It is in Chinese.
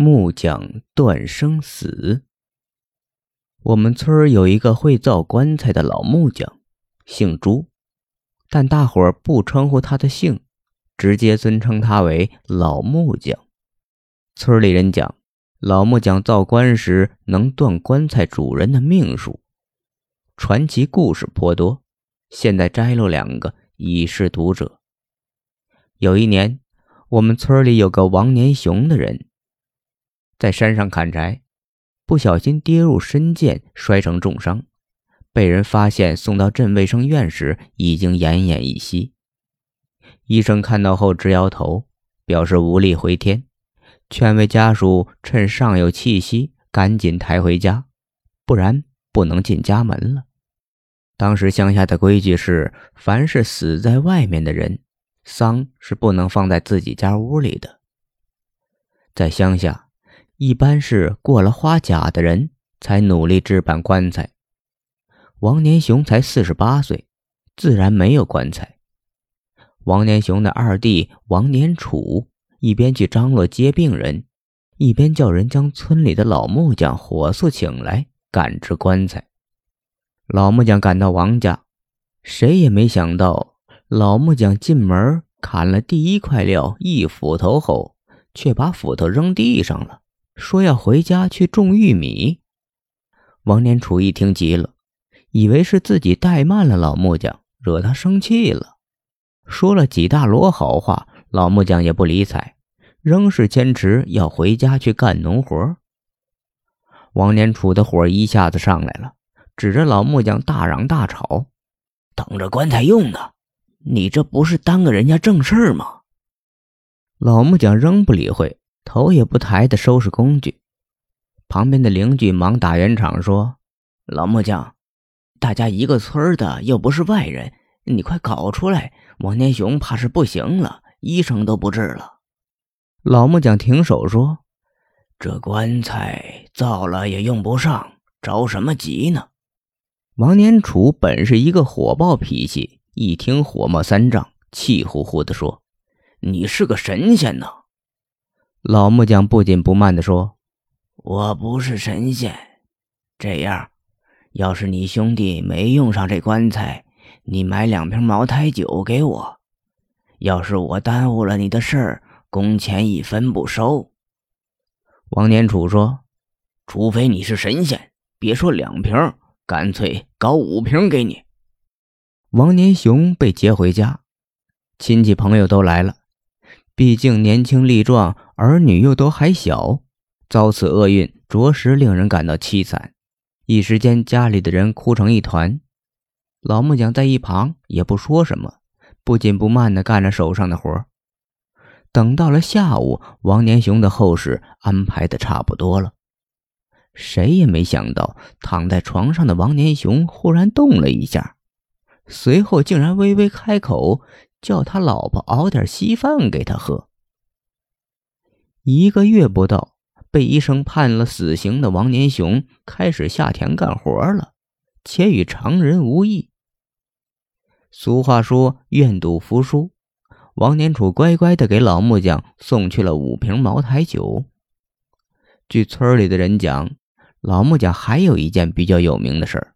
木匠断生死。我们村儿有一个会造棺材的老木匠，姓朱，但大伙儿不称呼他的姓，直接尊称他为老木匠。村里人讲，老木匠造棺时能断棺材主人的命数，传奇故事颇多。现在摘录两个以示读者。有一年，我们村里有个王年雄的人，在山上砍柴。不小心跌入深涧，摔成重伤，被人发现送到镇卫生院时，已经奄奄一息。医生看到后直摇头，表示无力回天，劝慰家属趁尚有气息赶紧抬回家，不然不能进家门了。当时乡下的规矩是，凡是死在外面的人，丧是不能放在自己家屋里的。在乡下。一般是过了花甲的人才努力置办棺材。王年雄才四十八岁，自然没有棺材。王年雄的二弟王年楚一边去张罗接病人，一边叫人将村里的老木匠火速请来赶制棺材。老木匠赶到王家，谁也没想到，老木匠进门砍了第一块料一斧头后，却把斧头扔地上了。说要回家去种玉米，王年楚一听急了，以为是自己怠慢了老木匠，惹他生气了，说了几大摞好话，老木匠也不理睬，仍是坚持要回家去干农活。王年楚的火一下子上来了，指着老木匠大嚷大吵：“等着棺材用呢，你这不是耽搁人家正事儿吗？”老木匠仍不理会。头也不抬的收拾工具，旁边的邻居忙打圆场说：“老木匠，大家一个村的，又不是外人，你快搞出来！王年雄怕是不行了，医生都不治了。”老木匠停手说：“这棺材造了也用不上，着什么急呢？”王年楚本是一个火爆脾气，一听火冒三丈，气呼呼的说：“你是个神仙呢！”老木匠不紧不慢地说：“我不是神仙，这样，要是你兄弟没用上这棺材，你买两瓶茅台酒给我。要是我耽误了你的事儿，工钱一分不收。”王年楚说：“除非你是神仙，别说两瓶，干脆搞五瓶给你。”王年雄被劫回家，亲戚朋友都来了。毕竟年轻力壮，儿女又都还小，遭此厄运，着实令人感到凄惨。一时间，家里的人哭成一团。老木匠在一旁也不说什么，不紧不慢地干着手上的活。等到了下午，王年雄的后事安排的差不多了。谁也没想到，躺在床上的王年雄忽然动了一下，随后竟然微微开口。叫他老婆熬点稀饭给他喝。一个月不到，被医生判了死刑的王年雄开始下田干活了，且与常人无异。俗话说“愿赌服输”，王年楚乖乖的给老木匠送去了五瓶茅台酒。据村里的人讲，老木匠还有一件比较有名的事儿，